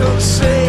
to sei.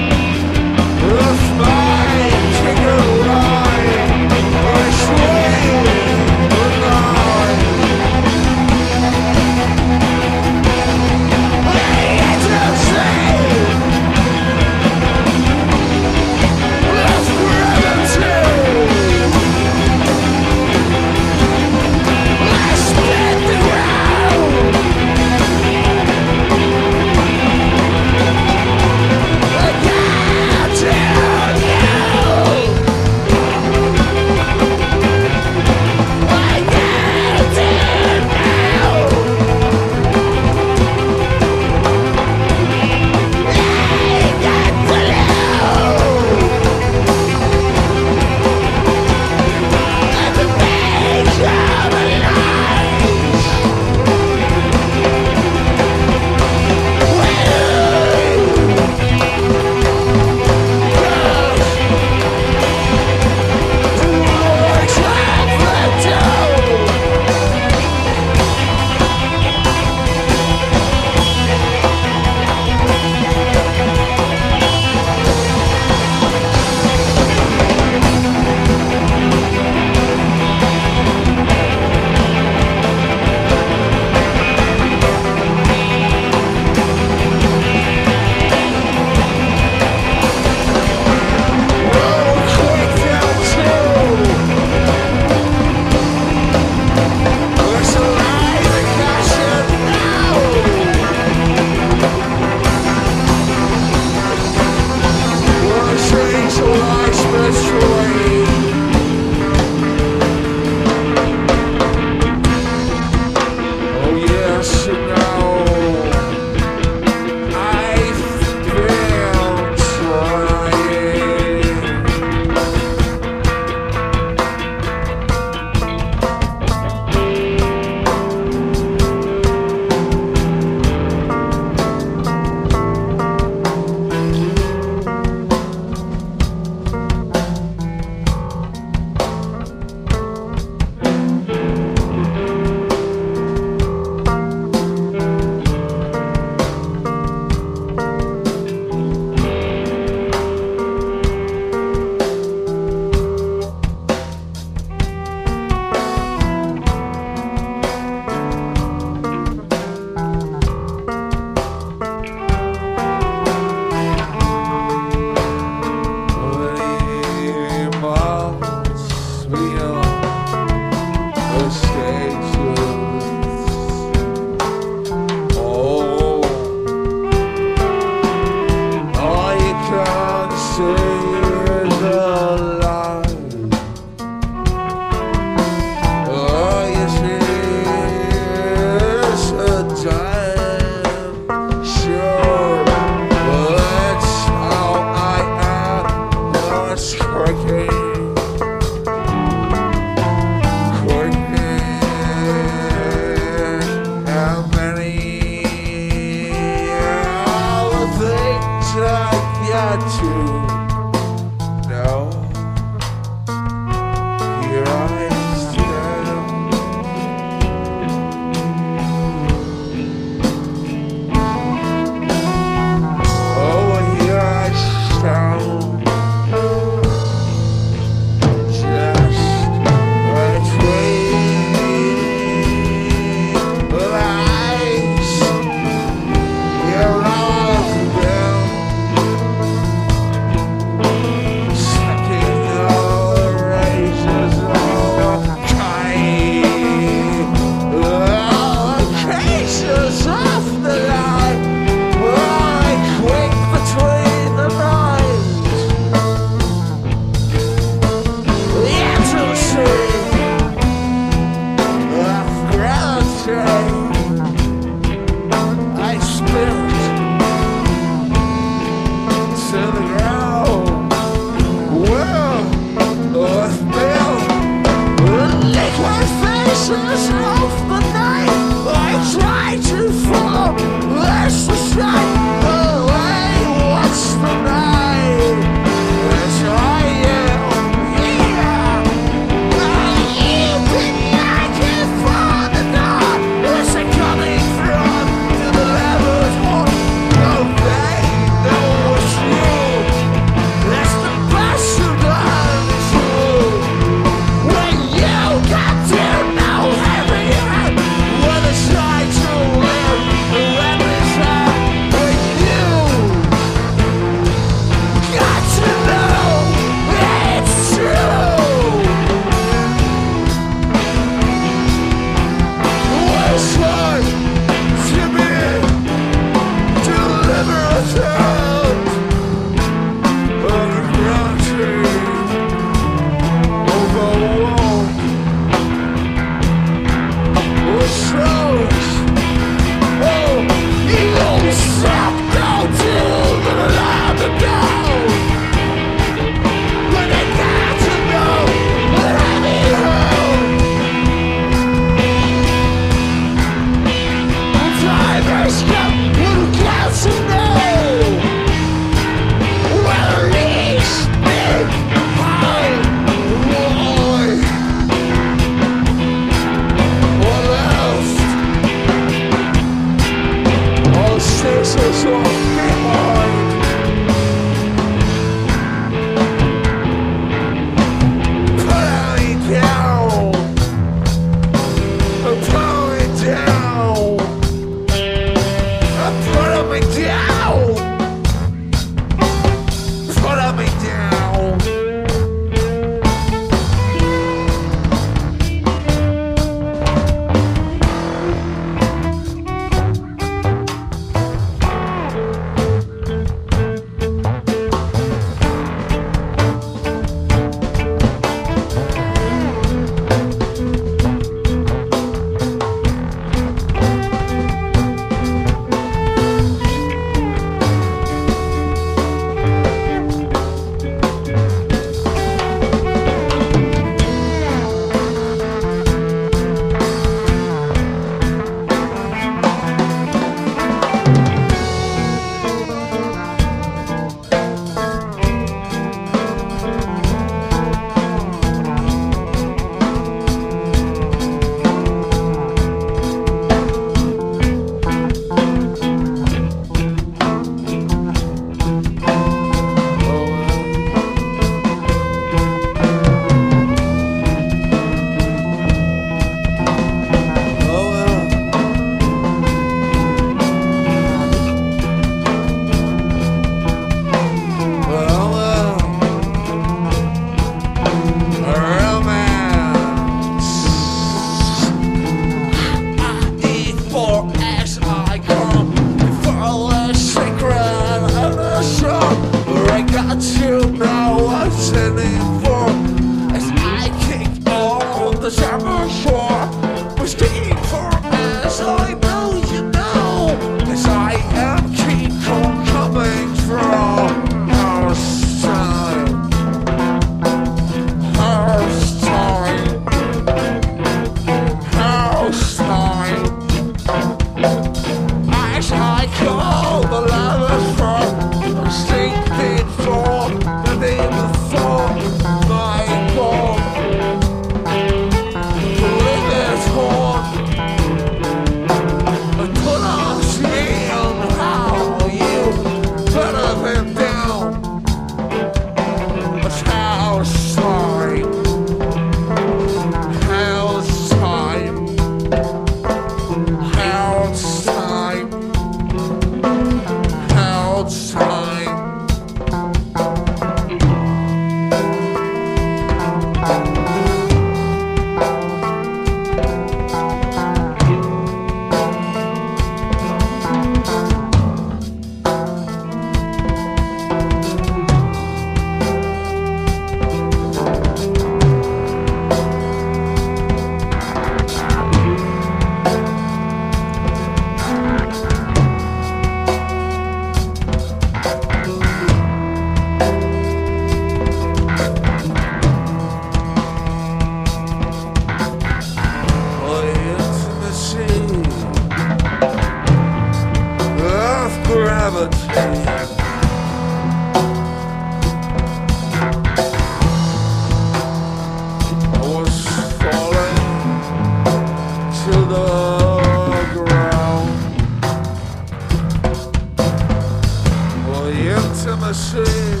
machine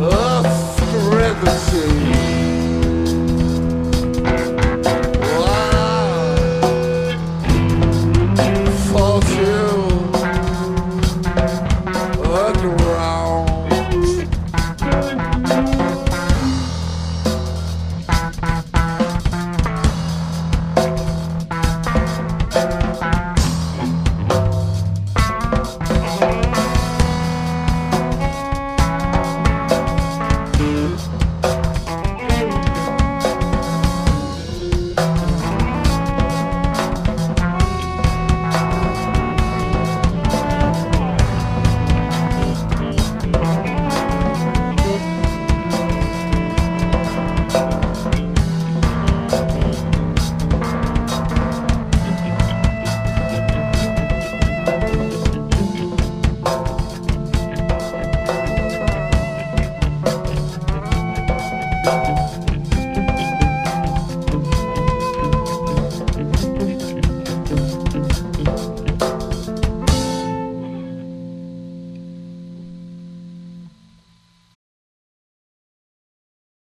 of gravity.